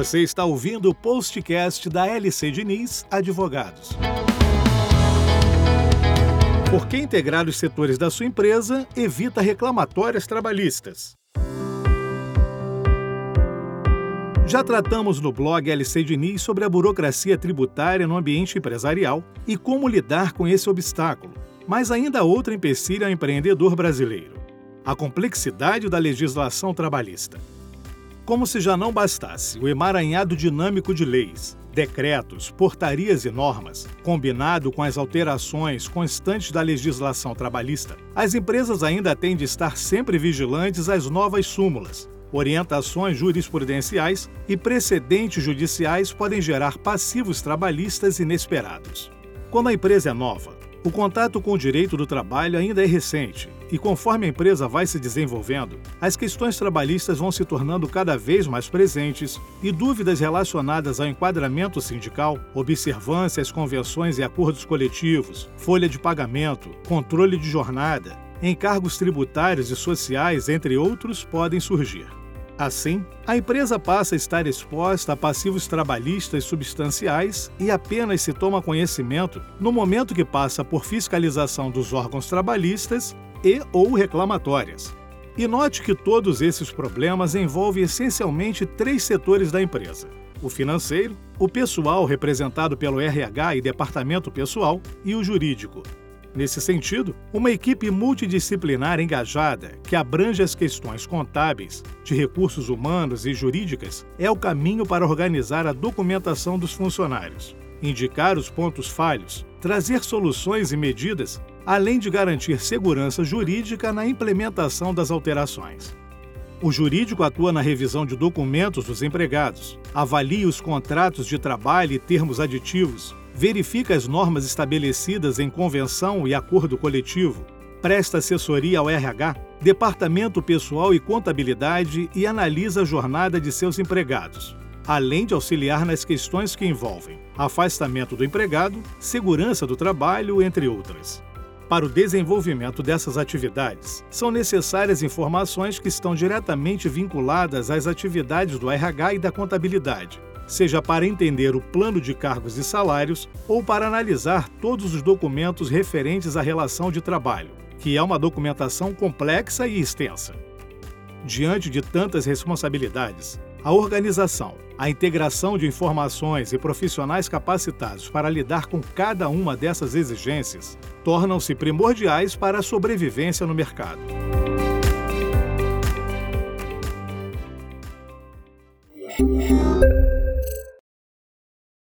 Você está ouvindo o postcast da LC Diniz Advogados. Por que integrar os setores da sua empresa evita reclamatórias trabalhistas? Já tratamos no blog LC Diniz sobre a burocracia tributária no ambiente empresarial e como lidar com esse obstáculo. Mas ainda há outro empecilho ao empreendedor brasileiro: a complexidade da legislação trabalhista. Como se já não bastasse o emaranhado dinâmico de leis, decretos, portarias e normas, combinado com as alterações constantes da legislação trabalhista, as empresas ainda têm de estar sempre vigilantes às novas súmulas. Orientações jurisprudenciais e precedentes judiciais podem gerar passivos trabalhistas inesperados. Quando a empresa é nova, o contato com o direito do trabalho ainda é recente e, conforme a empresa vai se desenvolvendo, as questões trabalhistas vão se tornando cada vez mais presentes e dúvidas relacionadas ao enquadramento sindical, observância às convenções e acordos coletivos, folha de pagamento, controle de jornada, encargos tributários e sociais, entre outros, podem surgir. Assim, a empresa passa a estar exposta a passivos trabalhistas substanciais e apenas se toma conhecimento no momento que passa por fiscalização dos órgãos trabalhistas e ou reclamatórias. E note que todos esses problemas envolvem essencialmente três setores da empresa: o financeiro, o pessoal representado pelo RH e departamento pessoal e o jurídico, Nesse sentido, uma equipe multidisciplinar engajada, que abrange as questões contábeis, de recursos humanos e jurídicas, é o caminho para organizar a documentação dos funcionários, indicar os pontos falhos, trazer soluções e medidas, além de garantir segurança jurídica na implementação das alterações. O jurídico atua na revisão de documentos dos empregados, avalia os contratos de trabalho e termos aditivos, verifica as normas estabelecidas em convenção e acordo coletivo, presta assessoria ao RH, departamento pessoal e contabilidade e analisa a jornada de seus empregados, além de auxiliar nas questões que envolvem afastamento do empregado, segurança do trabalho, entre outras. Para o desenvolvimento dessas atividades, são necessárias informações que estão diretamente vinculadas às atividades do RH e da contabilidade, seja para entender o plano de cargos e salários ou para analisar todos os documentos referentes à relação de trabalho, que é uma documentação complexa e extensa. Diante de tantas responsabilidades, a organização, a integração de informações e profissionais capacitados para lidar com cada uma dessas exigências tornam-se primordiais para a sobrevivência no mercado.